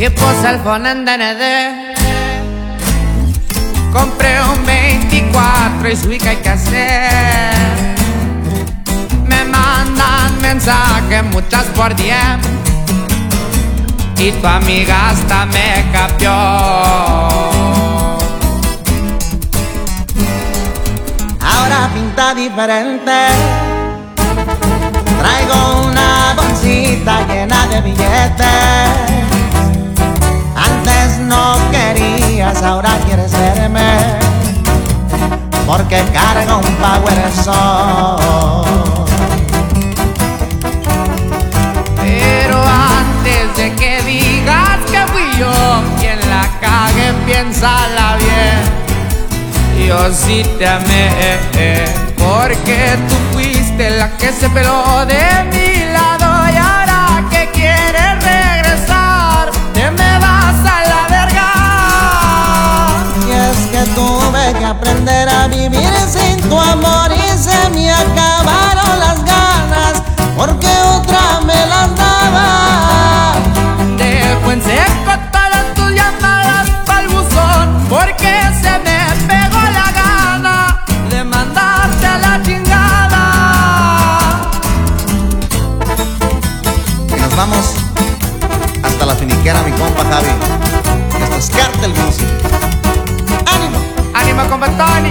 en DND. Compré un 24 y subí que hay que hacer. Me mandan mensajes muchas por 10 y tu amiga hasta me capió. Ahora pinta diferente. Querías, ahora quieres verme. Porque cargo un power song. Pero antes de que digas que fui yo quien la cague, piénsala bien. Yo sí te amé, porque tú fuiste la que se peló de mi hasta la finiquera, mi compa Javi. Esto es Cartel Music. ¡Ánimo! Ánimo con Tony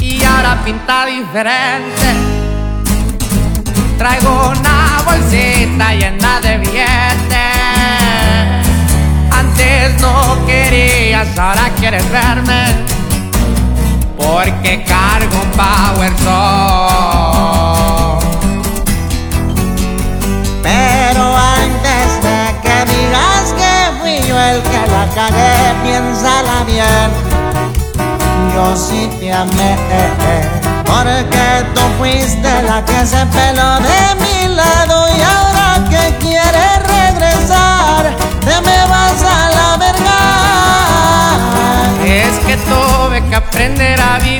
Y ahora pinta diferente Traigo una bolsita llena de billetes ahora quieres verme Porque cargo un power song Pero antes de que digas que fui yo el que la cagué, piénsala bien. Yo sí te amé, porque tú fuiste la que se peló de mi lado che apprenderà via